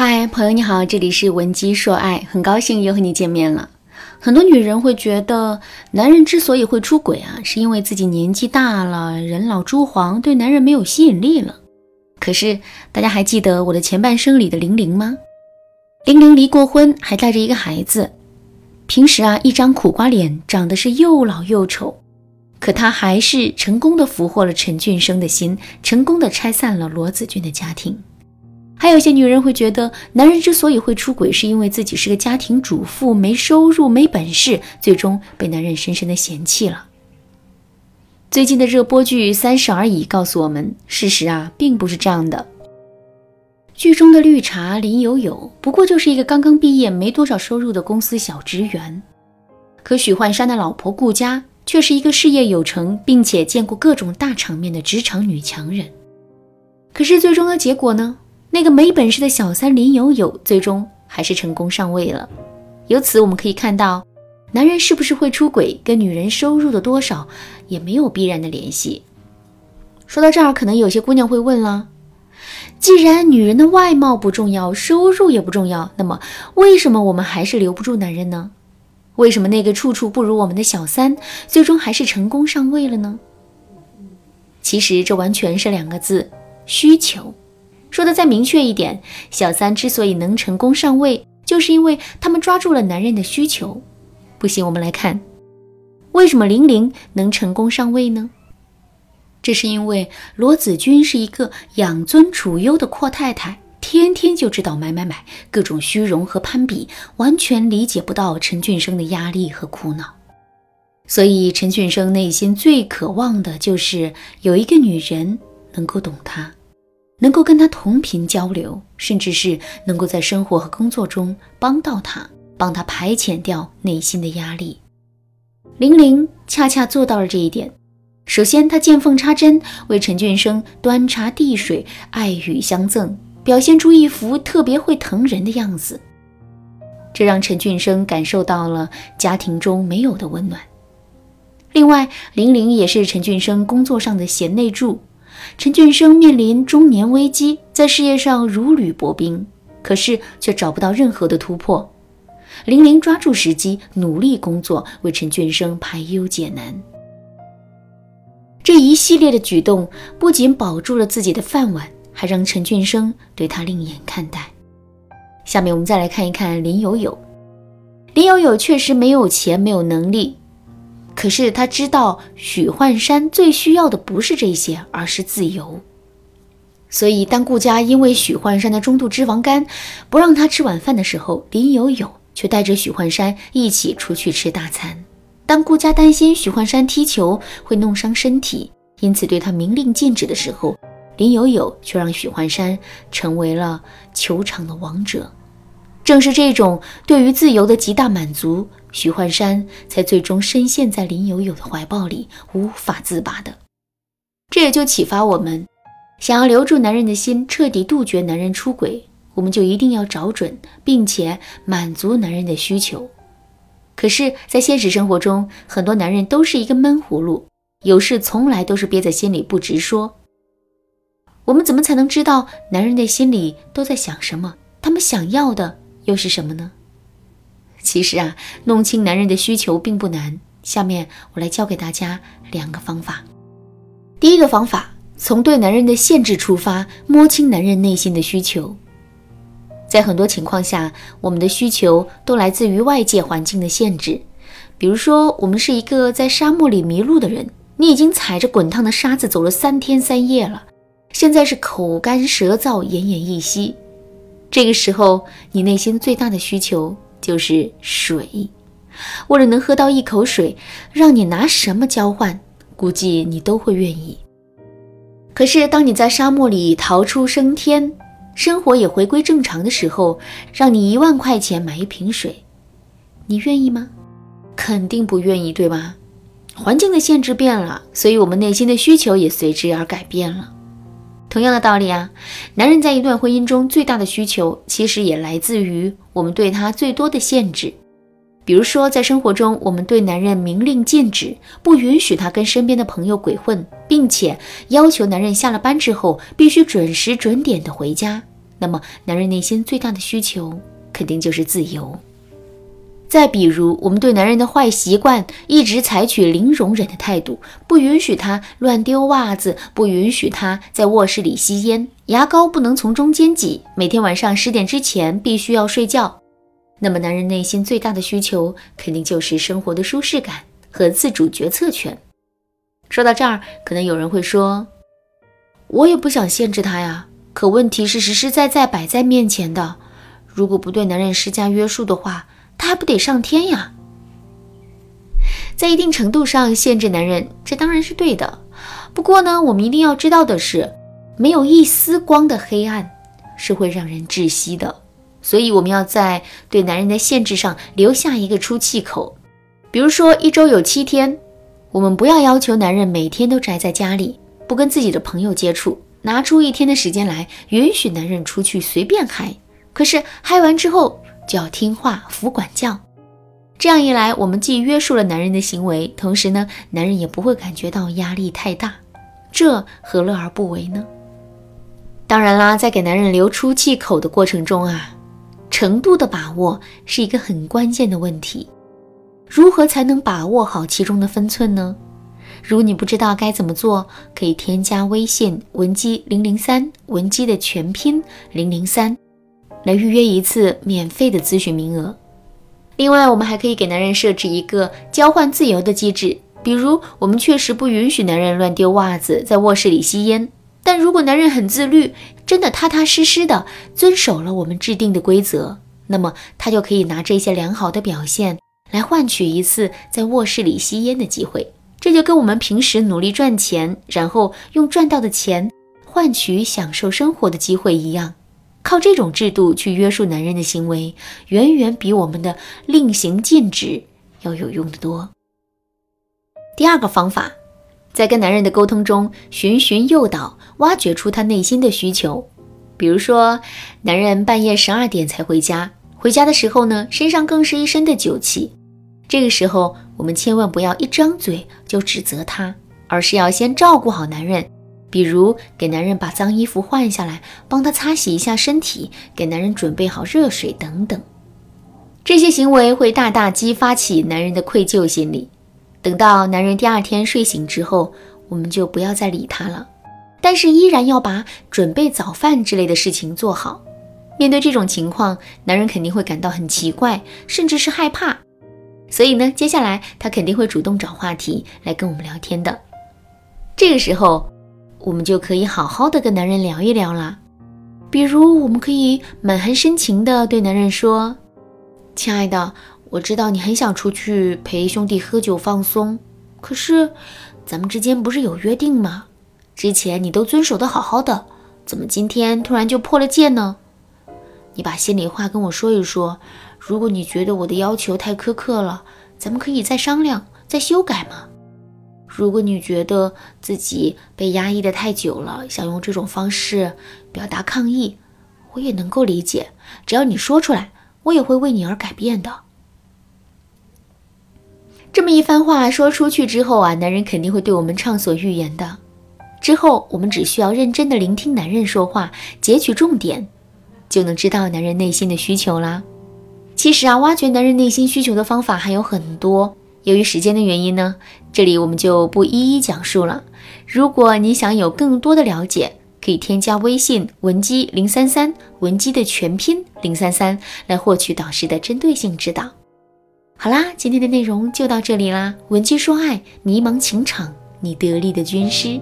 嗨，朋友你好，这里是文姬说爱，很高兴又和你见面了。很多女人会觉得，男人之所以会出轨啊，是因为自己年纪大了，人老珠黄，对男人没有吸引力了。可是大家还记得我的前半生里的玲玲吗？玲玲离过婚，还带着一个孩子，平时啊一张苦瓜脸，长得是又老又丑。可她还是成功的俘获了陈俊生的心，成功的拆散了罗子君的家庭。还有些女人会觉得，男人之所以会出轨，是因为自己是个家庭主妇，没收入、没本事，最终被男人深深的嫌弃了。最近的热播剧《三十而已》告诉我们，事实啊，并不是这样的。剧中的绿茶林有有，不过就是一个刚刚毕业、没多少收入的公司小职员，可许幻山的老婆顾佳却是一个事业有成，并且见过各种大场面的职场女强人。可是最终的结果呢？那个没本事的小三林有有，最终还是成功上位了。由此我们可以看到，男人是不是会出轨，跟女人收入的多少也没有必然的联系。说到这儿，可能有些姑娘会问了：既然女人的外貌不重要，收入也不重要，那么为什么我们还是留不住男人呢？为什么那个处处不如我们的小三，最终还是成功上位了呢？其实这完全是两个字：需求。说的再明确一点，小三之所以能成功上位，就是因为他们抓住了男人的需求。不行，我们来看，为什么玲玲能成功上位呢？这是因为罗子君是一个养尊处优的阔太太，天天就知道买买买，各种虚荣和攀比，完全理解不到陈俊生的压力和苦恼。所以陈俊生内心最渴望的就是有一个女人能够懂他。能够跟他同频交流，甚至是能够在生活和工作中帮到他，帮他排遣掉内心的压力。玲玲恰恰做到了这一点。首先，她见缝插针，为陈俊生端茶递水，爱语相赠，表现出一副特别会疼人的样子，这让陈俊生感受到了家庭中没有的温暖。另外，玲玲也是陈俊生工作上的贤内助。陈俊生面临中年危机，在事业上如履薄冰，可是却找不到任何的突破。玲玲抓住时机，努力工作，为陈俊生排忧解难。这一系列的举动不仅保住了自己的饭碗，还让陈俊生对他另眼看待。下面我们再来看一看林有有。林有有确实没有钱，没有能力。可是他知道许幻山最需要的不是这些，而是自由。所以当顾家因为许幻山的中度脂肪肝不让他吃晚饭的时候，林有有却带着许幻山一起出去吃大餐。当顾家担心许幻山踢球会弄伤身体，因此对他明令禁止的时候，林有有却让许幻山成为了球场的王者。正是这种对于自由的极大满足。许幻山才最终深陷在林有有的怀抱里，无法自拔的。这也就启发我们，想要留住男人的心，彻底杜绝男人出轨，我们就一定要找准，并且满足男人的需求。可是，在现实生活中，很多男人都是一个闷葫芦，有事从来都是憋在心里不直说。我们怎么才能知道男人的心里都在想什么？他们想要的又是什么呢？其实啊，弄清男人的需求并不难。下面我来教给大家两个方法。第一个方法，从对男人的限制出发，摸清男人内心的需求。在很多情况下，我们的需求都来自于外界环境的限制。比如说，我们是一个在沙漠里迷路的人，你已经踩着滚烫的沙子走了三天三夜了，现在是口干舌燥、奄奄一息。这个时候，你内心最大的需求。就是水，为了能喝到一口水，让你拿什么交换，估计你都会愿意。可是，当你在沙漠里逃出升天，生活也回归正常的时候，让你一万块钱买一瓶水，你愿意吗？肯定不愿意，对吧？环境的限制变了，所以我们内心的需求也随之而改变了。同样的道理啊，男人在一段婚姻中最大的需求，其实也来自于我们对他最多的限制。比如说，在生活中，我们对男人明令禁止，不允许他跟身边的朋友鬼混，并且要求男人下了班之后必须准时准点的回家。那么男人内心最大的需求肯定就是自由。再比如，我们对男人的坏习惯一直采取零容忍的态度，不允许他乱丢袜子，不允许他在卧室里吸烟，牙膏不能从中间挤，每天晚上十点之前必须要睡觉。那么，男人内心最大的需求肯定就是生活的舒适感和自主决策权。说到这儿，可能有人会说：“我也不想限制他呀，可问题是实实在在摆在面前的，如果不对男人施加约束的话。”他还不得上天呀？在一定程度上限制男人，这当然是对的。不过呢，我们一定要知道的是，没有一丝光的黑暗是会让人窒息的。所以，我们要在对男人的限制上留下一个出气口。比如说，一周有七天，我们不要要求男人每天都宅在家里，不跟自己的朋友接触，拿出一天的时间来，允许男人出去随便嗨。可是嗨完之后，就要听话服管教，这样一来，我们既约束了男人的行为，同时呢，男人也不会感觉到压力太大，这何乐而不为呢？当然啦，在给男人留出气口的过程中啊，程度的把握是一个很关键的问题。如何才能把握好其中的分寸呢？如你不知道该怎么做，可以添加微信文姬零零三，文姬的全拼零零三。来预约一次免费的咨询名额。另外，我们还可以给男人设置一个交换自由的机制，比如我们确实不允许男人乱丢袜子，在卧室里吸烟。但如果男人很自律，真的踏踏实实的遵守了我们制定的规则，那么他就可以拿这些良好的表现来换取一次在卧室里吸烟的机会。这就跟我们平时努力赚钱，然后用赚到的钱换取享受生活的机会一样。靠这种制度去约束男人的行为，远远比我们的令行禁止要有用的多。第二个方法，在跟男人的沟通中，循循诱导，挖掘出他内心的需求。比如说，男人半夜十二点才回家，回家的时候呢，身上更是一身的酒气。这个时候，我们千万不要一张嘴就指责他，而是要先照顾好男人。比如给男人把脏衣服换下来，帮他擦洗一下身体，给男人准备好热水等等，这些行为会大大激发起男人的愧疚心理。等到男人第二天睡醒之后，我们就不要再理他了，但是依然要把准备早饭之类的事情做好。面对这种情况，男人肯定会感到很奇怪，甚至是害怕。所以呢，接下来他肯定会主动找话题来跟我们聊天的。这个时候。我们就可以好好的跟男人聊一聊了，比如我们可以满含深情的对男人说：“亲爱的，我知道你很想出去陪兄弟喝酒放松，可是咱们之间不是有约定吗？之前你都遵守的好好的，怎么今天突然就破了戒呢？你把心里话跟我说一说，如果你觉得我的要求太苛刻了，咱们可以再商量，再修改嘛。”如果你觉得自己被压抑的太久了，想用这种方式表达抗议，我也能够理解。只要你说出来，我也会为你而改变的。这么一番话说出去之后啊，男人肯定会对我们畅所欲言的。之后我们只需要认真的聆听男人说话，截取重点，就能知道男人内心的需求啦。其实啊，挖掘男人内心需求的方法还有很多。由于时间的原因呢，这里我们就不一一讲述了。如果你想有更多的了解，可以添加微信文姬零三三，文姬的全拼零三三，来获取导师的针对性指导。好啦，今天的内容就到这里啦。文姬说爱，迷茫情场，你得力的军师。